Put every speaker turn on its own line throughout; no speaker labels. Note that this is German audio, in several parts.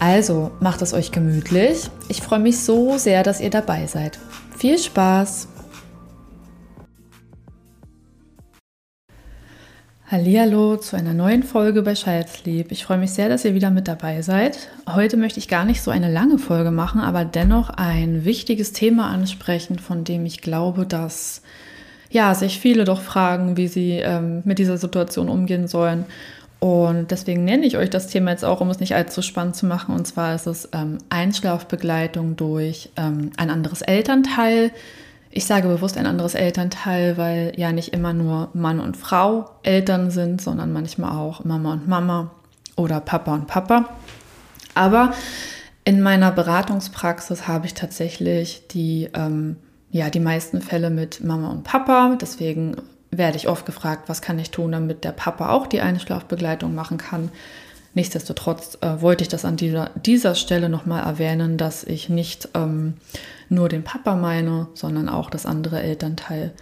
Also macht es euch gemütlich. Ich freue mich so sehr, dass ihr dabei seid. Viel Spaß! Hallihallo zu einer neuen Folge bei Scheidlieb. Ich freue mich sehr, dass ihr wieder mit dabei seid. Heute möchte ich gar nicht so eine lange Folge machen, aber dennoch ein wichtiges Thema ansprechen, von dem ich glaube, dass ja, sich viele doch fragen, wie sie ähm, mit dieser Situation umgehen sollen. Und deswegen nenne ich euch das Thema jetzt auch, um es nicht allzu spannend zu machen. Und zwar ist es ähm, Einschlafbegleitung durch ähm, ein anderes Elternteil ich sage bewusst ein anderes Elternteil, weil ja nicht immer nur Mann und Frau Eltern sind, sondern manchmal auch Mama und Mama oder Papa und Papa. Aber in meiner Beratungspraxis habe ich tatsächlich die, ähm, ja, die meisten Fälle mit Mama und Papa. Deswegen werde ich oft gefragt, was kann ich tun, damit der Papa auch die Einschlafbegleitung machen kann. Nichtsdestotrotz äh, wollte ich das an dieser, dieser Stelle nochmal erwähnen, dass ich nicht ähm, nur den Papa meine, sondern auch das andere Elternteil.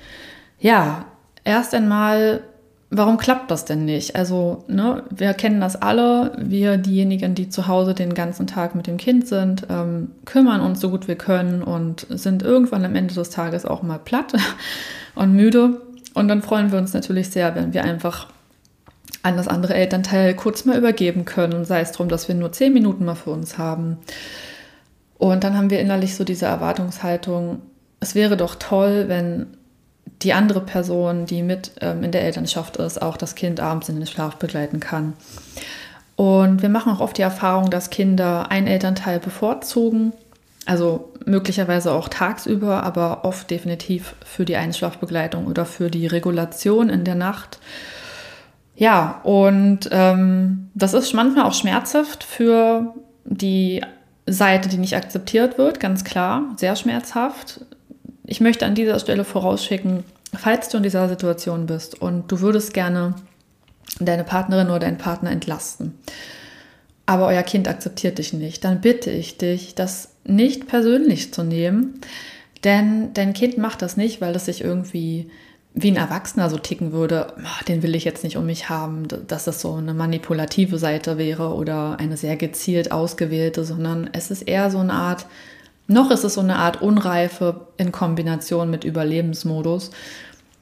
Ja, erst einmal, warum klappt das denn nicht? Also, ne, wir kennen das alle, wir diejenigen, die zu Hause den ganzen Tag mit dem Kind sind, ähm, kümmern uns so gut wir können und sind irgendwann am Ende des Tages auch mal platt und müde. Und dann freuen wir uns natürlich sehr, wenn wir einfach an das andere Elternteil kurz mal übergeben können, sei es darum, dass wir nur zehn Minuten mal für uns haben. Und dann haben wir innerlich so diese Erwartungshaltung, es wäre doch toll, wenn die andere Person, die mit ähm, in der Elternschaft ist, auch das Kind abends in den Schlaf begleiten kann. Und wir machen auch oft die Erfahrung, dass Kinder ein Elternteil bevorzugen, also möglicherweise auch tagsüber, aber oft definitiv für die Einschlafbegleitung oder für die Regulation in der Nacht. Ja, und ähm, das ist manchmal auch schmerzhaft für die Seite, die nicht akzeptiert wird, ganz klar, sehr schmerzhaft. Ich möchte an dieser Stelle vorausschicken, falls du in dieser Situation bist und du würdest gerne deine Partnerin oder deinen Partner entlasten, aber euer Kind akzeptiert dich nicht, dann bitte ich dich, das nicht persönlich zu nehmen, denn dein Kind macht das nicht, weil es sich irgendwie wie ein Erwachsener so ticken würde, den will ich jetzt nicht um mich haben, dass das so eine manipulative Seite wäre oder eine sehr gezielt ausgewählte, sondern es ist eher so eine Art, noch ist es so eine Art Unreife in Kombination mit Überlebensmodus.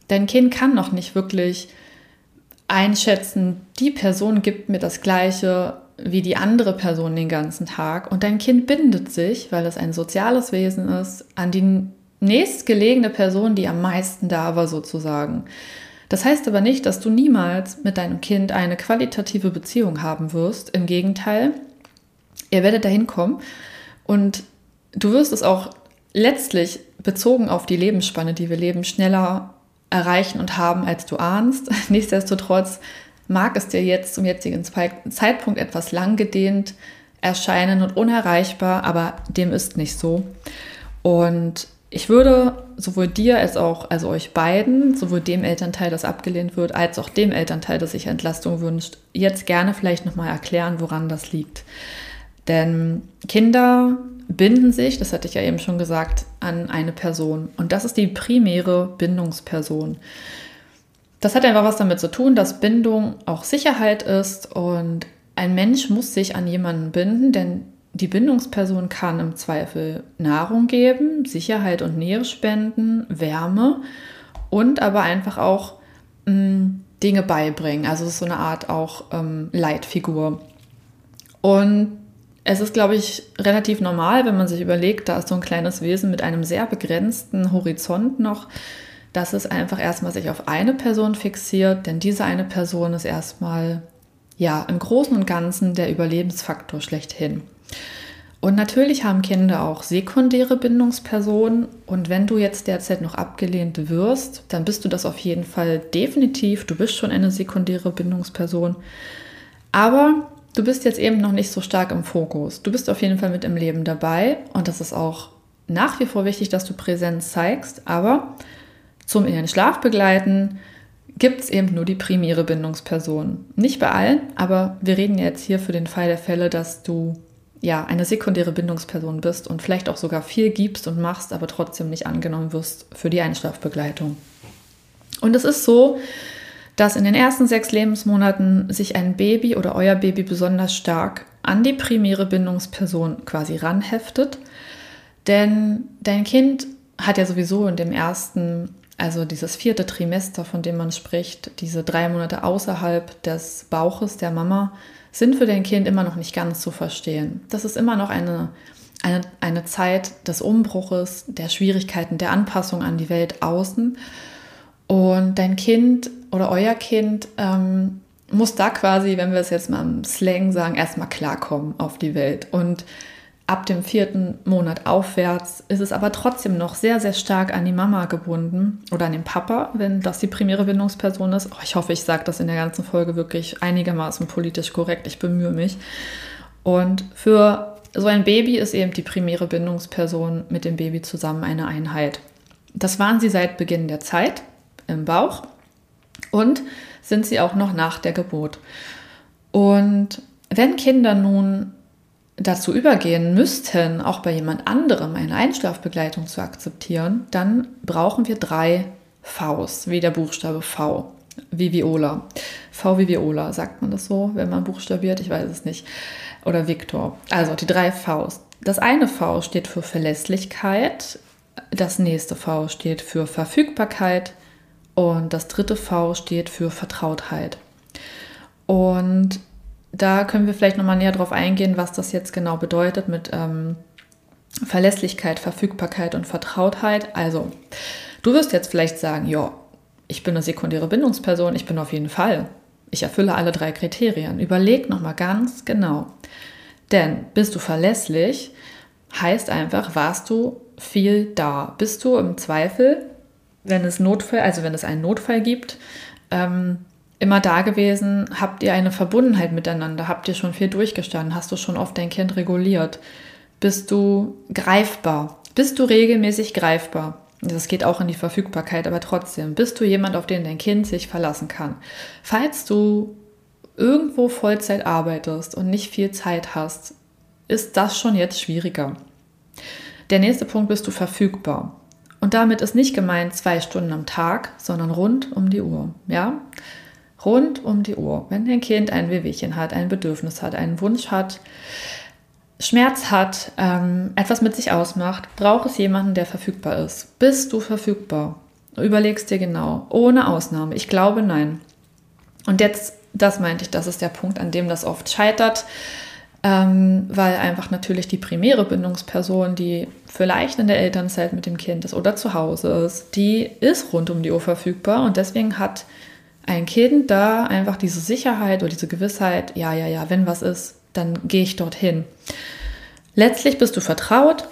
Dein Kind kann noch nicht wirklich einschätzen, die Person gibt mir das Gleiche wie die andere Person den ganzen Tag und dein Kind bindet sich, weil es ein soziales Wesen ist, an die nächstgelegene Person, die am meisten da war, sozusagen. Das heißt aber nicht, dass du niemals mit deinem Kind eine qualitative Beziehung haben wirst. Im Gegenteil, ihr werdet dahin kommen und du wirst es auch letztlich bezogen auf die Lebensspanne, die wir leben, schneller erreichen und haben, als du ahnst. Nichtsdestotrotz mag es dir jetzt zum jetzigen Zeitpunkt etwas langgedehnt erscheinen und unerreichbar, aber dem ist nicht so. Und ich würde sowohl dir als auch, also euch beiden, sowohl dem Elternteil, das abgelehnt wird, als auch dem Elternteil, das sich Entlastung wünscht, jetzt gerne vielleicht nochmal erklären, woran das liegt. Denn Kinder binden sich, das hatte ich ja eben schon gesagt, an eine Person. Und das ist die primäre Bindungsperson. Das hat einfach was damit zu tun, dass Bindung auch Sicherheit ist und ein Mensch muss sich an jemanden binden, denn die Bindungsperson kann im Zweifel Nahrung geben, Sicherheit und Nähe spenden, Wärme und aber einfach auch mh, mm, Dinge beibringen. Also ist so eine Art auch ähm, Leitfigur. Und es ist, glaube ich, relativ normal, wenn man sich überlegt, da ist so ein kleines Wesen mit einem sehr begrenzten Horizont noch, dass es einfach erstmal sich auf eine Person fixiert, denn diese eine Person ist erstmal ja im Großen und Ganzen der Überlebensfaktor schlechthin. Und natürlich haben Kinder auch sekundäre Bindungspersonen. Und wenn du jetzt derzeit noch abgelehnt wirst, dann bist du das auf jeden Fall definitiv. Du bist schon eine sekundäre Bindungsperson. Aber du bist jetzt eben noch nicht so stark im Fokus. Du bist auf jeden Fall mit im Leben dabei. Und das ist auch nach wie vor wichtig, dass du Präsenz zeigst, aber zum in den Schlaf begleiten gibt es eben nur die primäre Bindungsperson. Nicht bei allen, aber wir reden jetzt hier für den Fall der Fälle, dass du ja eine sekundäre Bindungsperson bist und vielleicht auch sogar viel gibst und machst, aber trotzdem nicht angenommen wirst für die Einschlafbegleitung. Und es ist so, dass in den ersten sechs Lebensmonaten sich ein Baby oder euer Baby besonders stark an die primäre Bindungsperson quasi ranheftet. Denn dein Kind hat ja sowieso in dem ersten also dieses vierte Trimester, von dem man spricht, diese drei Monate außerhalb des Bauches der Mama, sind für dein Kind immer noch nicht ganz zu verstehen. Das ist immer noch eine, eine, eine Zeit des Umbruches, der Schwierigkeiten, der Anpassung an die Welt außen. Und dein Kind oder euer Kind ähm, muss da quasi, wenn wir es jetzt mal im Slang sagen, erstmal klarkommen auf die Welt. Und ab dem vierten Monat aufwärts ist es aber trotzdem noch sehr, sehr stark an die Mama gebunden oder an den Papa, wenn das die primäre Bindungsperson ist. Oh, ich hoffe, ich sage das in der ganzen Folge wirklich einigermaßen politisch korrekt. Ich bemühe mich. Und für so ein Baby ist eben die primäre Bindungsperson mit dem Baby zusammen eine Einheit. Das waren sie seit Beginn der Zeit im Bauch und sind sie auch noch nach der Geburt. Und wenn Kinder nun dazu übergehen müssten, auch bei jemand anderem eine Einschlafbegleitung zu akzeptieren, dann brauchen wir drei Vs, wie der Buchstabe V, wie Viola. V wie Viola, sagt man das so, wenn man buchstabiert? Ich weiß es nicht. Oder Viktor. Also die drei Vs. Das eine V steht für Verlässlichkeit, das nächste V steht für Verfügbarkeit und das dritte V steht für Vertrautheit. Und da können wir vielleicht nochmal näher drauf eingehen, was das jetzt genau bedeutet mit ähm, Verlässlichkeit, Verfügbarkeit und Vertrautheit. Also, du wirst jetzt vielleicht sagen, ja, ich bin eine sekundäre Bindungsperson, ich bin auf jeden Fall. Ich erfülle alle drei Kriterien. Überleg nochmal ganz genau. Denn bist du verlässlich, heißt einfach, warst du viel da. Bist du im Zweifel, wenn es Notfall, also wenn es einen Notfall gibt, ähm, immer da gewesen? Habt ihr eine Verbundenheit miteinander? Habt ihr schon viel durchgestanden? Hast du schon oft dein Kind reguliert? Bist du greifbar? Bist du regelmäßig greifbar? Das geht auch in die Verfügbarkeit, aber trotzdem, bist du jemand, auf den dein Kind sich verlassen kann? Falls du irgendwo Vollzeit arbeitest und nicht viel Zeit hast, ist das schon jetzt schwieriger. Der nächste Punkt bist du verfügbar. Und damit ist nicht gemeint zwei Stunden am Tag, sondern rund um die Uhr. Ja? Rund um die Uhr. Wenn dein Kind ein Wehwehchen hat, ein Bedürfnis hat, einen Wunsch hat, Schmerz hat, ähm, etwas mit sich ausmacht, braucht es jemanden, der verfügbar ist. Bist du verfügbar? Überlegst dir genau, ohne Ausnahme. Ich glaube nein. Und jetzt, das meinte ich, das ist der Punkt, an dem das oft scheitert, ähm, weil einfach natürlich die primäre Bindungsperson, die vielleicht in der Elternzeit mit dem Kind ist oder zu Hause ist, die ist rund um die Uhr verfügbar und deswegen hat ein Kind da einfach diese Sicherheit oder diese Gewissheit, ja, ja, ja, wenn was ist, dann gehe ich dorthin. Letztlich bist du vertraut.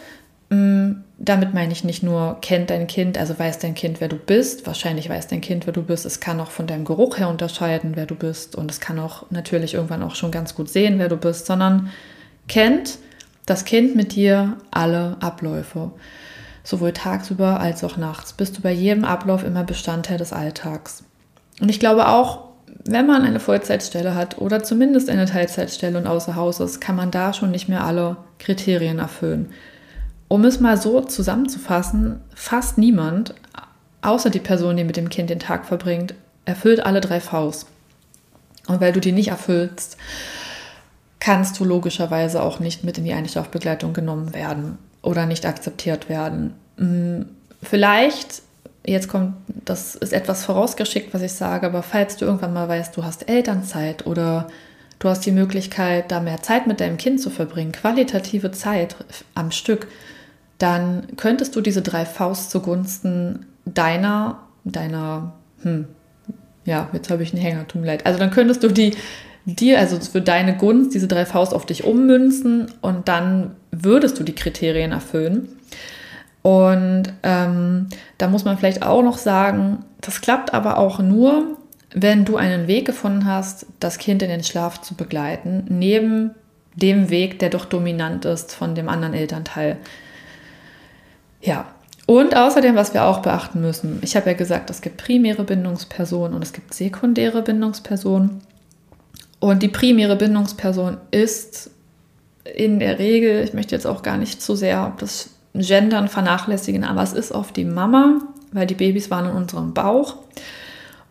Mm, damit meine ich nicht nur, kennt dein Kind, also weiß dein Kind, wer du bist. Wahrscheinlich weiß dein Kind, wer du bist. Es kann auch von deinem Geruch her unterscheiden, wer du bist. Und es kann auch natürlich irgendwann auch schon ganz gut sehen, wer du bist, sondern kennt das Kind mit dir alle Abläufe. Sowohl tagsüber als auch nachts. Bist du bei jedem Ablauf immer Bestandteil des Alltags. Und ich glaube auch, wenn man eine Vollzeitstelle hat oder zumindest eine Teilzeitstelle und außer Haus ist, kann man da schon nicht mehr alle Kriterien erfüllen. Um es mal so zusammenzufassen, fast niemand, außer die Person, die mit dem Kind den Tag verbringt, erfüllt alle drei Vs. Und weil du die nicht erfüllst, kannst du logischerweise auch nicht mit in die Einschlafbegleitung genommen werden oder nicht akzeptiert werden. Hm, vielleicht jetzt kommt, das ist etwas vorausgeschickt, was ich sage, aber falls du irgendwann mal weißt, du hast Elternzeit oder du hast die Möglichkeit, da mehr Zeit mit deinem Kind zu verbringen, qualitative Zeit am Stück, dann könntest du diese drei Faust zugunsten deiner, deiner, hm, ja, jetzt habe ich einen Hänger, tut mir leid. Also dann könntest du die dir, also für deine Gunst, diese drei Faust auf dich ummünzen und dann würdest du die Kriterien erfüllen. Und ähm, da muss man vielleicht auch noch sagen, das klappt aber auch nur, wenn du einen Weg gefunden hast, das Kind in den Schlaf zu begleiten, neben dem Weg, der doch dominant ist von dem anderen Elternteil. Ja, und außerdem, was wir auch beachten müssen, ich habe ja gesagt, es gibt primäre Bindungspersonen und es gibt sekundäre Bindungspersonen. Und die primäre Bindungsperson ist in der Regel, ich möchte jetzt auch gar nicht zu sehr das Gendern vernachlässigen, aber es ist oft die Mama, weil die Babys waren in unserem Bauch.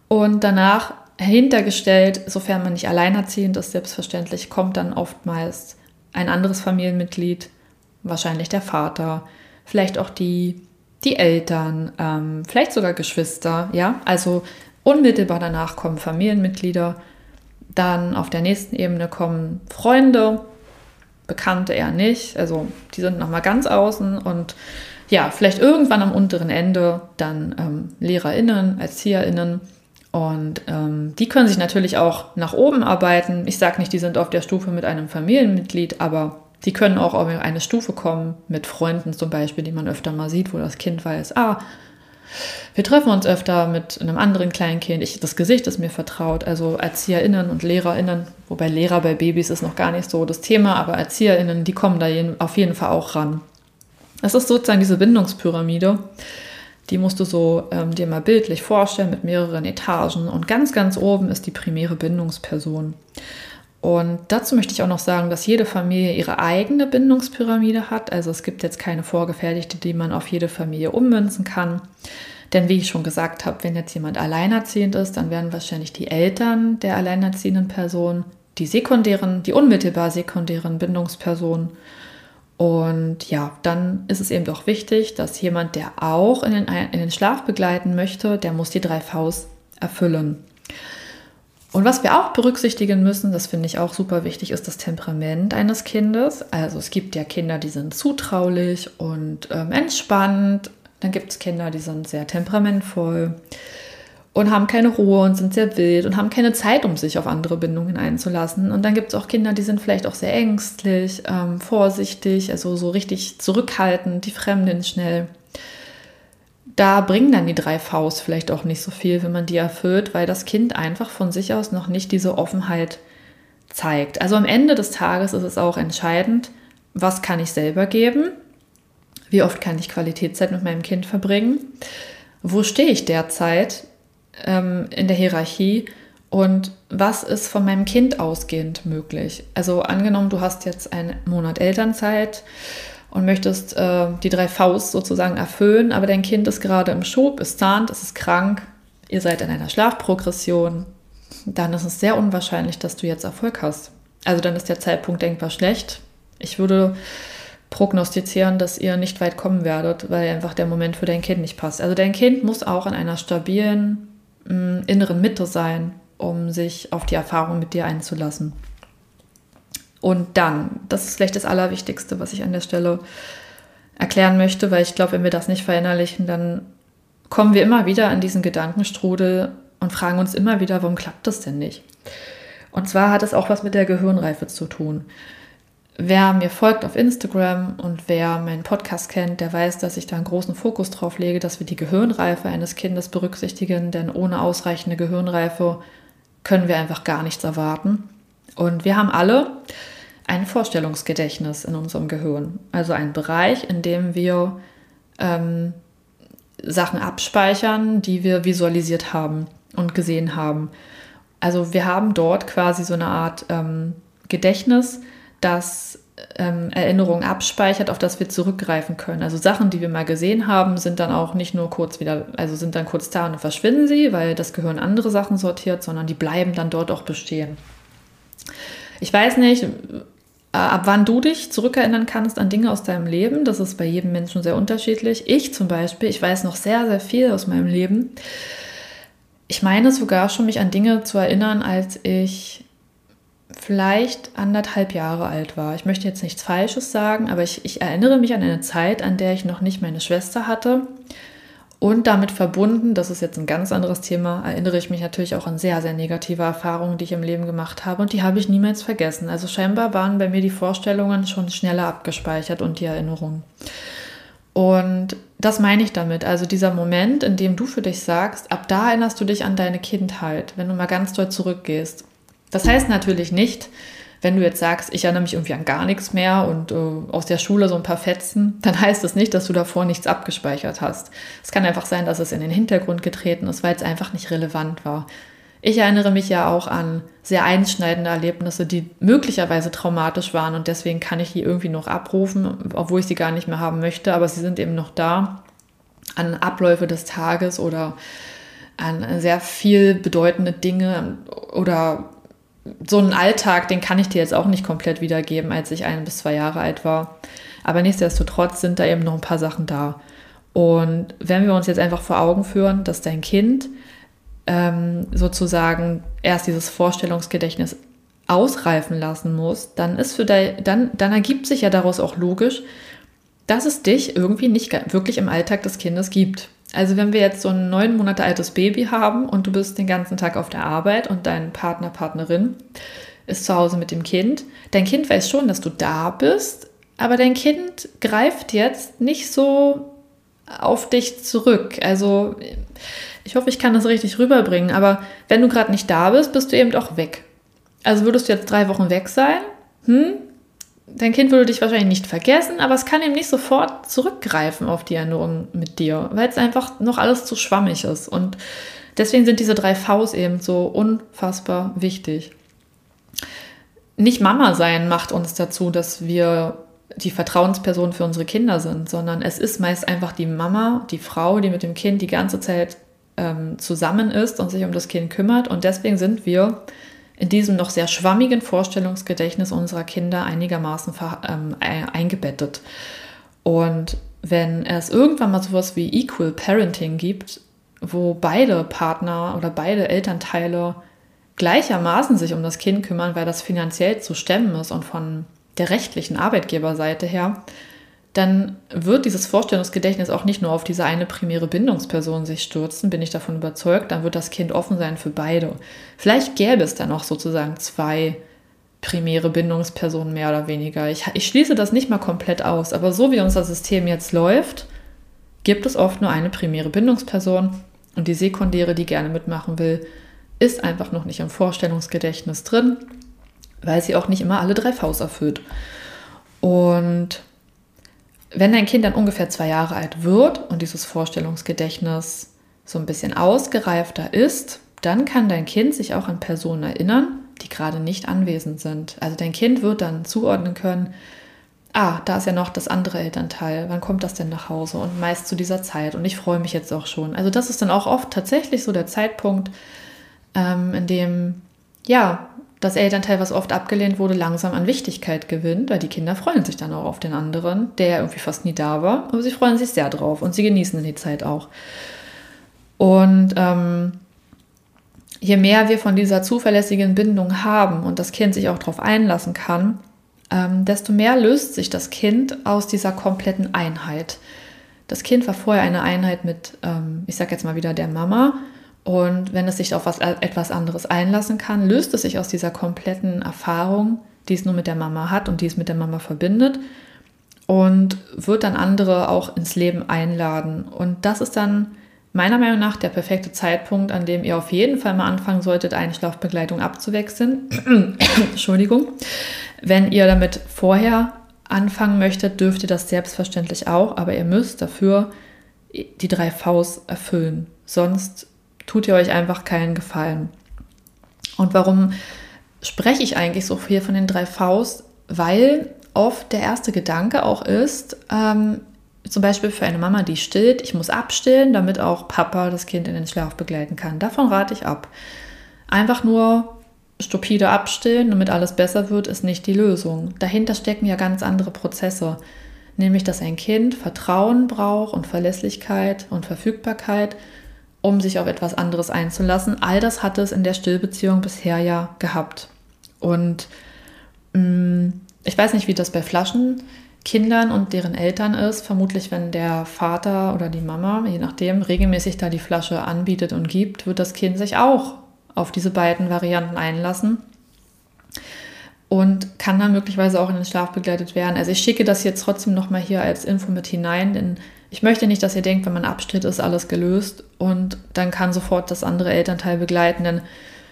Und danach hintergestellt, sofern man nicht alleinerziehend ist, selbstverständlich, kommt dann oftmals ein anderes Familienmitglied, wahrscheinlich der Vater, vielleicht auch die, die Eltern, ähm, vielleicht sogar Geschwister, ja. Also unmittelbar danach kommen Familienmitglieder, dann auf der nächsten Ebene kommen Freunde, Bekannte eher nicht, also die sind nochmal ganz außen und ja, vielleicht irgendwann am unteren Ende dann ähm, LehrerInnen, ErzieherInnen und ähm, die können sich natürlich auch nach oben arbeiten. Ich sage nicht, die sind auf der Stufe mit einem Familienmitglied, aber die können auch auf eine Stufe kommen mit Freunden zum Beispiel, die man öfter mal sieht, wo das Kind weiß, ah, wir treffen uns öfter mit einem anderen Kleinkind. Ich, das Gesicht ist mir vertraut. Also ErzieherInnen und LehrerInnen, wobei Lehrer bei Babys ist noch gar nicht so das Thema, aber ErzieherInnen, die kommen da auf jeden Fall auch ran. Das ist sozusagen diese Bindungspyramide. Die musst du so ähm, dir mal bildlich vorstellen mit mehreren Etagen. Und ganz, ganz oben ist die primäre Bindungsperson. Und dazu möchte ich auch noch sagen, dass jede Familie ihre eigene Bindungspyramide hat. Also es gibt jetzt keine vorgefertigte, die man auf jede Familie ummünzen kann. Denn wie ich schon gesagt habe, wenn jetzt jemand alleinerziehend ist, dann werden wahrscheinlich die Eltern der alleinerziehenden Person die sekundären, die unmittelbar sekundären Bindungspersonen und ja, dann ist es eben doch wichtig, dass jemand, der auch in den, in den Schlaf begleiten möchte, der muss die drei Vs erfüllen. Und was wir auch berücksichtigen müssen, das finde ich auch super wichtig, ist das Temperament eines Kindes. Also es gibt ja Kinder, die sind zutraulich und ähm, entspannt. Dann gibt es Kinder, die sind sehr temperamentvoll und haben keine Ruhe und sind sehr wild und haben keine Zeit, um sich auf andere Bindungen einzulassen. Und dann gibt es auch Kinder, die sind vielleicht auch sehr ängstlich, ähm, vorsichtig, also so richtig zurückhaltend, die fremden schnell. Da bringen dann die drei Vs vielleicht auch nicht so viel, wenn man die erfüllt, weil das Kind einfach von sich aus noch nicht diese Offenheit zeigt. Also am Ende des Tages ist es auch entscheidend, was kann ich selber geben, wie oft kann ich Qualitätszeit mit meinem Kind verbringen, wo stehe ich derzeit ähm, in der Hierarchie und was ist von meinem Kind ausgehend möglich. Also angenommen, du hast jetzt einen Monat Elternzeit und möchtest äh, die drei Vs sozusagen erfüllen, aber dein Kind ist gerade im Schub, ist zahnt, es ist krank, ihr seid in einer Schlafprogression, dann ist es sehr unwahrscheinlich, dass du jetzt Erfolg hast. Also dann ist der Zeitpunkt denkbar schlecht. Ich würde prognostizieren, dass ihr nicht weit kommen werdet, weil einfach der Moment für dein Kind nicht passt. Also dein Kind muss auch in einer stabilen mh, inneren Mitte sein, um sich auf die Erfahrung mit dir einzulassen. Und dann, das ist vielleicht das Allerwichtigste, was ich an der Stelle erklären möchte, weil ich glaube, wenn wir das nicht verinnerlichen, dann kommen wir immer wieder an diesen Gedankenstrudel und fragen uns immer wieder, warum klappt das denn nicht? Und zwar hat es auch was mit der Gehirnreife zu tun. Wer mir folgt auf Instagram und wer meinen Podcast kennt, der weiß, dass ich da einen großen Fokus drauf lege, dass wir die Gehirnreife eines Kindes berücksichtigen, denn ohne ausreichende Gehirnreife können wir einfach gar nichts erwarten. Und wir haben alle ein Vorstellungsgedächtnis in unserem Gehirn, also ein Bereich, in dem wir ähm, Sachen abspeichern, die wir visualisiert haben und gesehen haben. Also wir haben dort quasi so eine Art ähm, Gedächtnis, das ähm, Erinnerungen abspeichert, auf das wir zurückgreifen können. Also Sachen, die wir mal gesehen haben, sind dann auch nicht nur kurz wieder, also sind dann kurz da und verschwinden sie, weil das Gehirn andere Sachen sortiert, sondern die bleiben dann dort auch bestehen. Ich weiß nicht, äh, ab wann du dich zurückerinnern kannst an Dinge aus deinem Leben. Das ist bei jedem Menschen sehr unterschiedlich. Ich zum Beispiel, ich weiß noch sehr, sehr viel aus meinem Leben. Ich meine sogar schon, mich an Dinge zu erinnern, als ich vielleicht anderthalb Jahre alt war. Ich möchte jetzt nichts Falsches sagen, aber ich, ich erinnere mich an eine Zeit, an der ich noch nicht meine Schwester hatte. Und damit verbunden, das ist jetzt ein ganz anderes Thema, erinnere ich mich natürlich auch an sehr, sehr negative Erfahrungen, die ich im Leben gemacht habe. Und die habe ich niemals vergessen. Also scheinbar waren bei mir die Vorstellungen schon schneller abgespeichert und die Erinnerungen. Und das meine ich damit. Also dieser Moment, in dem du für dich sagst, ab da erinnerst du dich an deine Kindheit, wenn du mal ganz doll zurückgehst. Das heißt natürlich nicht, wenn du jetzt sagst, ich erinnere mich irgendwie an gar nichts mehr und äh, aus der Schule so ein paar Fetzen, dann heißt das nicht, dass du davor nichts abgespeichert hast. Es kann einfach sein, dass es in den Hintergrund getreten ist, weil es einfach nicht relevant war. Ich erinnere mich ja auch an sehr einschneidende Erlebnisse, die möglicherweise traumatisch waren und deswegen kann ich die irgendwie noch abrufen, obwohl ich sie gar nicht mehr haben möchte, aber sie sind eben noch da an Abläufe des Tages oder an sehr viel bedeutende Dinge oder so einen Alltag, den kann ich dir jetzt auch nicht komplett wiedergeben, als ich ein bis zwei Jahre alt war. Aber nichtsdestotrotz sind da eben noch ein paar Sachen da. Und wenn wir uns jetzt einfach vor Augen führen, dass dein Kind ähm, sozusagen erst dieses Vorstellungsgedächtnis ausreifen lassen muss, dann ist für dein, dann, dann ergibt sich ja daraus auch logisch, dass es dich irgendwie nicht wirklich im Alltag des Kindes gibt. Also wenn wir jetzt so ein neun Monate altes Baby haben und du bist den ganzen Tag auf der Arbeit und dein Partner, Partnerin ist zu Hause mit dem Kind, dein Kind weiß schon, dass du da bist, aber dein Kind greift jetzt nicht so auf dich zurück. Also ich hoffe, ich kann das richtig rüberbringen, aber wenn du gerade nicht da bist, bist du eben auch weg. Also würdest du jetzt drei Wochen weg sein, hm, dein Kind würde dich wahrscheinlich nicht vergessen, aber es kann eben nicht sofort zurückgreifen auf die Erinnerung mit dir, weil es einfach noch alles zu schwammig ist. Und deswegen sind diese drei Vs eben so unfassbar wichtig. Nicht Mama sein macht uns dazu, dass wir die Vertrauensperson für unsere Kinder sind, sondern es ist meist einfach die Mama, die Frau, die mit dem Kind die ganze Zeit ähm, zusammen ist und sich um das Kind kümmert. Und deswegen sind wir in diesem noch sehr schwammigen Vorstellungsgedächtnis unserer Kinder einigermaßen ähm, eingebettet. Und wenn es irgendwann mal sowas wie Equal Parenting gibt, wo beide Partner oder beide Elternteile gleichermaßen sich um das Kind kümmern, weil das finanziell zu stemmen ist und von der rechtlichen Arbeitgeberseite her, dann wird dieses Vorstellungsgedächtnis auch nicht nur auf diese eine primäre Bindungsperson sich stürzen, bin ich davon überzeugt, dann wird das Kind offen sein für beide. Vielleicht gäbe es dann noch sozusagen zwei primäre Bindungspersonen mehr oder weniger. Ich, ich schließe das nicht mal komplett aus, aber so wie unser System jetzt läuft, gibt es oft nur eine primäre Bindungsperson und die sekundäre, die gerne mitmachen will, ist einfach noch nicht im Vorstellungsgedächtnis drin, weil sie auch nicht immer alle drei Vs erfüllt. Und wenn dein Kind dann ungefähr zwei Jahre alt wird und dieses Vorstellungsgedächtnis so ein bisschen ausgereifter ist, dann kann dein Kind sich auch an Personen erinnern, die gerade nicht anwesend sind. Also dein Kind wird dann zuordnen können, ah, da ist ja noch das andere Elternteil, wann kommt das denn nach Hause und meist zu dieser Zeit und ich freue mich jetzt auch schon. Also das ist dann auch oft tatsächlich so der Zeitpunkt, ähm, in dem ja das Elternteil, was oft abgelehnt wurde, langsam an Wichtigkeit gewinnt, weil die Kinder freuen sich dann auch auf den anderen, der irgendwie fast nie da war, aber sie freuen sich sehr drauf und sie genießen die Zeit auch. Und ähm, je mehr wir von dieser zuverlässigen Bindung haben und das Kind sich auch darauf einlassen kann, ähm, desto mehr löst sich das Kind aus dieser kompletten Einheit. Das Kind war vorher eine Einheit mit, ähm, ich sage jetzt mal wieder der Mama und wenn es sich auf was, etwas anderes einlassen kann, löst es sich aus dieser kompletten Erfahrung, die es nur mit der Mama hat und die es mit der Mama verbindet und wird dann andere auch ins Leben einladen. Und das ist dann meiner Meinung nach der perfekte Zeitpunkt, an dem ihr auf jeden Fall mal anfangen solltet, eine Schlafbegleitung abzuwechseln. Entschuldigung. Wenn ihr damit vorher anfangen möchtet, dürft ihr das selbstverständlich auch, aber ihr müsst dafür die drei Vs erfüllen. Sonst tut ihr euch einfach keinen Gefallen. Und warum spreche ich eigentlich so viel von den drei Vs? Weil oft der erste Gedanke auch ist, ähm, zum Beispiel für eine Mama, die stillt, ich muss abstillen, damit auch Papa das Kind in den Schlaf begleiten kann. Davon rate ich ab. Einfach nur stupide abstillen, damit alles besser wird, ist nicht die Lösung. Dahinter stecken ja ganz andere Prozesse. Nämlich, dass ein Kind Vertrauen braucht und Verlässlichkeit und Verfügbarkeit um sich auf etwas anderes einzulassen. All das hat es in der Stillbeziehung bisher ja gehabt. Und mh, mm, ich weiß nicht, wie das bei Flaschenkindern und deren Eltern ist. Vermutlich, wenn der Vater oder die Mama, je nachdem, regelmäßig da die Flasche anbietet und gibt, wird das Kind sich auch auf diese beiden Varianten einlassen und kann dann möglicherweise auch in den Schlaf begleitet werden. Also ich schicke das jetzt trotzdem nochmal hier als Info mit hinein, denn ich möchte nicht, dass ihr denkt, wenn man abstritt, ist alles gelöst und dann kann sofort das andere Elternteil begleiten. Denn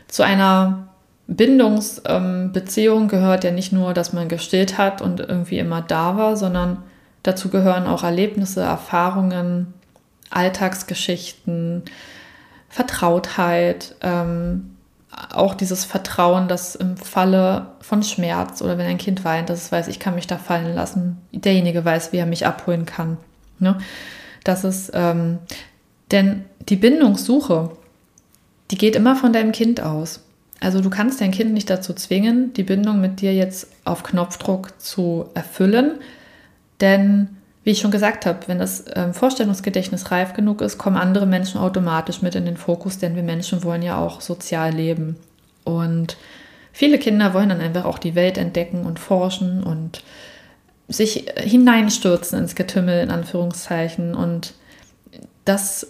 zu einer Bindungsbeziehung ähm, gehört ja nicht nur, dass man gestillt hat und irgendwie immer da war, sondern dazu gehören auch Erlebnisse, Erfahrungen, Alltagsgeschichten, Vertrautheit, ähm, auch dieses Vertrauen, dass im Falle von Schmerz oder wenn ein Kind weint, dass es weiß, ich kann mich da fallen lassen, derjenige weiß, wie er mich abholen kann. Ne? Das ist, ähm, denn die Bindungssuche, die geht immer von deinem Kind aus. Also du kannst dein Kind nicht dazu zwingen, die Bindung mit dir jetzt auf Knopfdruck zu erfüllen, denn wie ich schon gesagt habe, wenn das ähm, Vorstellungsgedächtnis reif genug ist, kommen andere Menschen automatisch mit in den Fokus, denn wir Menschen wollen ja auch sozial leben. Und viele Kinder wollen dann einfach auch die Welt entdecken und forschen und sich hineinstürzen ins Getümmel, in Anführungszeichen. Und das,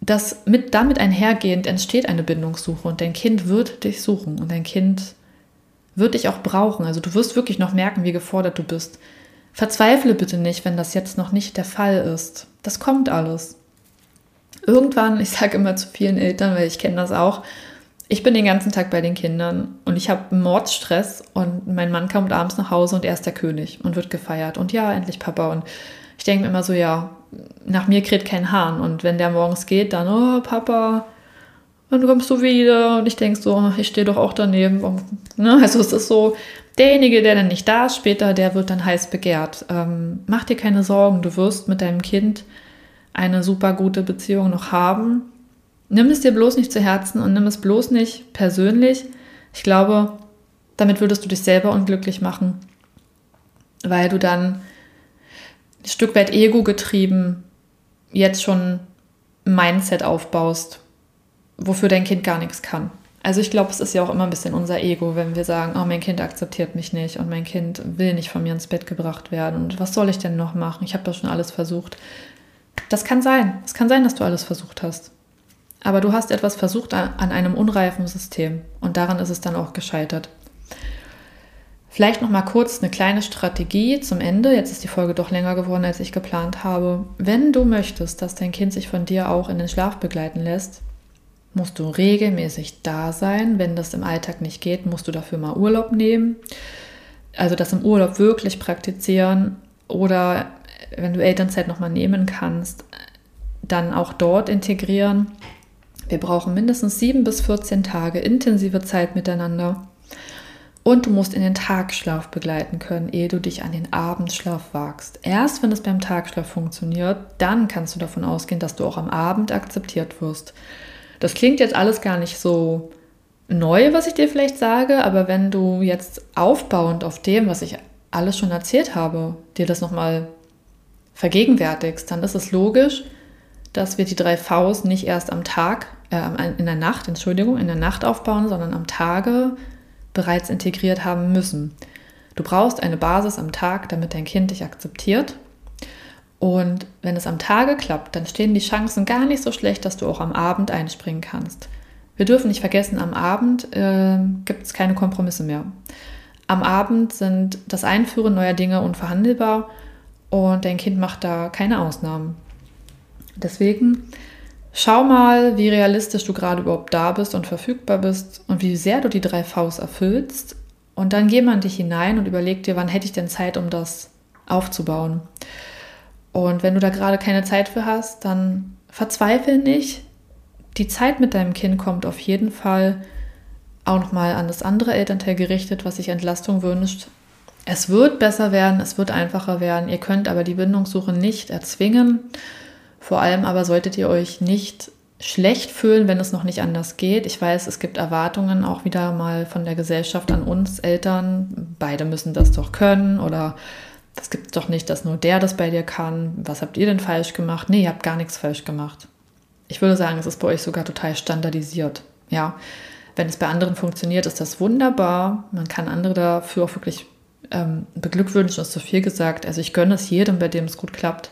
das mit, damit einhergehend entsteht eine Bindungssuche und dein Kind wird dich suchen und dein Kind wird dich auch brauchen. Also du wirst wirklich noch merken, wie gefordert du bist. Verzweifle bitte nicht, wenn das jetzt noch nicht der Fall ist. Das kommt alles. Irgendwann, ich sage immer zu vielen Eltern, weil ich kenne das auch, ich bin den ganzen Tag bei den Kindern und ich habe Mordstress und mein Mann kommt abends nach Hause und er ist der König und wird gefeiert. Und ja, endlich Papa. Und ich denke mir immer so, ja, nach mir kräht kein Hahn. Und wenn der morgens geht, dann, oh, Papa, wann kommst du wieder? Und ich denke so, ich stehe doch auch daneben. Ne? Also es ist so, derjenige, der dann nicht da ist später, der wird dann heiß begehrt. Ähm, mach dir keine Sorgen, du wirst mit deinem Kind eine super gute Beziehung noch haben. Nimm es dir bloß nicht zu Herzen und nimm es bloß nicht persönlich. Ich glaube, damit würdest du dich selber unglücklich machen, weil du dann ein Stück weit ego getrieben jetzt schon ein Mindset aufbaust, wofür dein Kind gar nichts kann. Also ich glaube, es ist ja auch immer ein bisschen unser Ego, wenn wir sagen, oh, mein Kind akzeptiert mich nicht und mein Kind will nicht von mir ins Bett gebracht werden und was soll ich denn noch machen? Ich habe doch schon alles versucht. Das kann sein. Es kann sein, dass du alles versucht hast. Aber du hast etwas versucht an einem unreifen System und daran ist es dann auch gescheitert. Vielleicht noch mal kurz eine kleine Strategie zum Ende. Jetzt ist die Folge doch länger geworden, als ich geplant habe. Wenn du möchtest, dass dein Kind sich von dir auch in den Schlaf begleiten lässt, musst du regelmäßig da sein. Wenn das im Alltag nicht geht, musst du dafür mal Urlaub nehmen. Also das im Urlaub wirklich praktizieren oder wenn du Elternzeit nochmal nehmen kannst, dann auch dort integrieren. Wir brauchen mindestens sieben bis 14 Tage intensive Zeit miteinander. Und du musst in den Tagschlaf begleiten können, ehe du dich an den Abendschlaf wagst. Erst wenn es beim Tagschlaf funktioniert, dann kannst du davon ausgehen, dass du auch am Abend akzeptiert wirst. Das klingt jetzt alles gar nicht so neu, was ich dir vielleicht sage, aber wenn du jetzt aufbauend auf dem, was ich alles schon erzählt habe, dir das nochmal vergegenwärtigst, dann ist es logisch, dass wir die drei Vs nicht erst am Tag, äh, in der Nacht, Entschuldigung, in der Nacht aufbauen, sondern am Tage bereits integriert haben müssen. Du brauchst eine Basis am Tag, damit dein Kind dich akzeptiert und wenn es am Tage klappt, dann stehen die Chancen gar nicht so schlecht, dass du auch am Abend einspringen kannst. Wir dürfen nicht vergessen, am Abend äh, gibt es keine Kompromisse mehr. Am Abend sind das Einführen neuer Dinge unverhandelbar und dein Kind macht da keine Ausnahmen. Deswegen schau mal, wie realistisch du gerade überhaupt da bist und verfügbar bist und wie sehr du die drei Vs erfüllst. Und dann geh mal in dich hinein und überleg dir, wann hätte ich denn Zeit, um das aufzubauen. Und wenn du da gerade keine Zeit für hast, dann verzweifel nicht. Die Zeit mit deinem Kind kommt auf jeden Fall auch nochmal an das andere Elternteil gerichtet, was sich Entlastung wünscht. Es wird besser werden, es wird einfacher werden. Ihr könnt aber die Bindungssuche nicht erzwingen. Vor allem aber solltet ihr euch nicht schlecht fühlen, wenn es noch nicht anders geht. Ich weiß, es gibt Erwartungen auch wieder mal von der Gesellschaft an uns Eltern. Beide müssen das doch können oder das gibt es doch nicht, dass nur der das bei dir kann. Was habt ihr denn falsch gemacht? Nee, ihr habt gar nichts falsch gemacht. Ich würde sagen, es ist bei euch sogar total standardisiert. Ja, wenn es bei anderen funktioniert, ist das wunderbar. Man kann andere dafür auch wirklich ähm, beglückwünschen, ist zu viel gesagt. Also ich gönne es jedem, bei dem es gut klappt.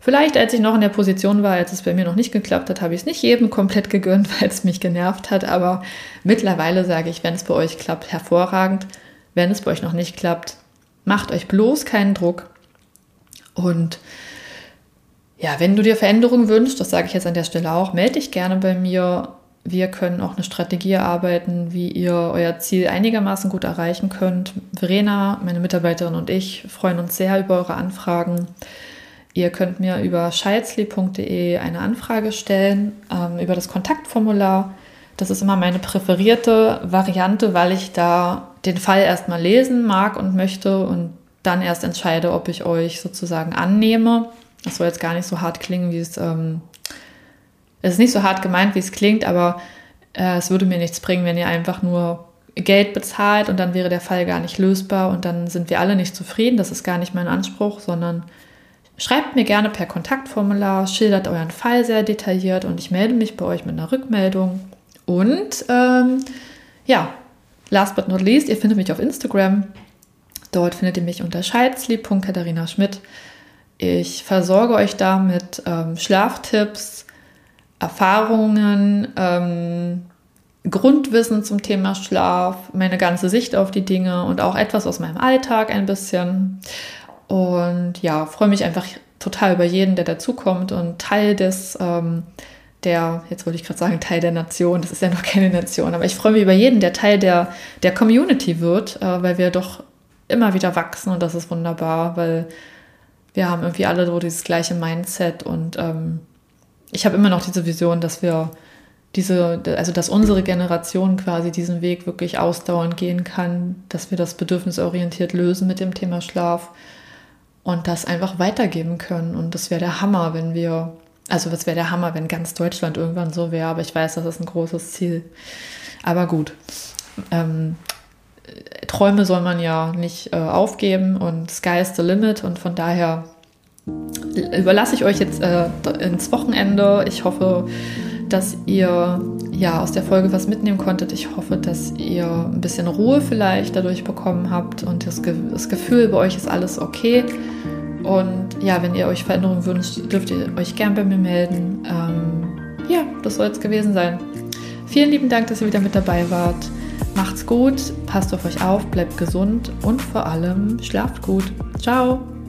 Vielleicht, als ich noch in der Position war, als es bei mir noch nicht geklappt hat, habe ich es nicht jedem komplett gegönnt, weil es mich genervt hat. Aber mittlerweile sage ich, wenn es bei euch klappt, hervorragend. Wenn es bei euch noch nicht klappt, Macht euch bloß keinen Druck. Und ja, wenn du dir Veränderungen wünschst, das sage ich jetzt an der Stelle auch, melde dich gerne bei mir. wir können auch eine Strategie erarbeiten, wie ihr euer Ziel einigermaßen gut erreichen könnt. Verena, meine Mitarbeiterin und ich freuen uns sehr über eure Anfragen. Ihr könnt mir über scheizli.de eine Anfrage stellen, ähm, über das Kontaktformular. Das ist immer meine präferierte Variante, weil ich da den Fall erstmal lesen mag und möchte und dann erst entscheide, ob ich euch sozusagen annehme. Das soll jetzt gar nicht so hart klingen, wie es. Ähm, es ist nicht so hart gemeint, wie es klingt, aber äh, es würde mir nichts bringen, wenn ihr einfach nur Geld bezahlt und dann wäre der Fall gar nicht lösbar und dann sind wir alle nicht zufrieden. Das ist gar nicht mein Anspruch, sondern schreibt mir gerne per Kontaktformular, schildert euren Fall sehr detailliert und ich melde mich bei euch mit einer Rückmeldung. Und ähm, ja, last but not least, ihr findet mich auf Instagram. Dort findet ihr mich unter scheizli.katharina Schmidt. Ich versorge euch da mit ähm, Schlaftipps, Erfahrungen, ähm, Grundwissen zum Thema Schlaf, meine ganze Sicht auf die Dinge und auch etwas aus meinem Alltag ein bisschen. Und ja, freue mich einfach total über jeden, der dazukommt und Teil des, ähm, der, jetzt wollte ich gerade sagen, Teil der Nation, das ist ja noch keine Nation, aber ich freue mich über jeden, der Teil der, der Community wird, äh, weil wir doch immer wieder wachsen und das ist wunderbar, weil wir haben irgendwie alle so dieses gleiche Mindset und ähm, ich habe immer noch diese Vision, dass wir diese, also dass unsere Generation quasi diesen Weg wirklich ausdauernd gehen kann, dass wir das bedürfnisorientiert lösen mit dem Thema Schlaf und das einfach weitergeben können. Und das wäre der Hammer, wenn wir, also das wäre der Hammer, wenn ganz Deutschland irgendwann so wäre, aber ich weiß, das ist ein großes Ziel. Aber gut. Ähm, Träume soll man ja nicht äh, aufgeben und Sky is the limit und von daher überlasse ich euch jetzt äh, ins Wochenende. Ich hoffe, dass ihr ja aus der Folge was mitnehmen konntet. Ich hoffe, dass ihr ein bisschen Ruhe vielleicht dadurch bekommen habt und das, Ge das Gefühl bei euch ist alles okay. Und ja, wenn ihr euch Veränderungen wünscht, dürft ihr euch gern bei mir melden. Ähm, ja, das soll es gewesen sein. Vielen lieben Dank, dass ihr wieder mit dabei wart. Macht's gut, passt auf euch auf, bleibt gesund und vor allem schlaft gut. Ciao!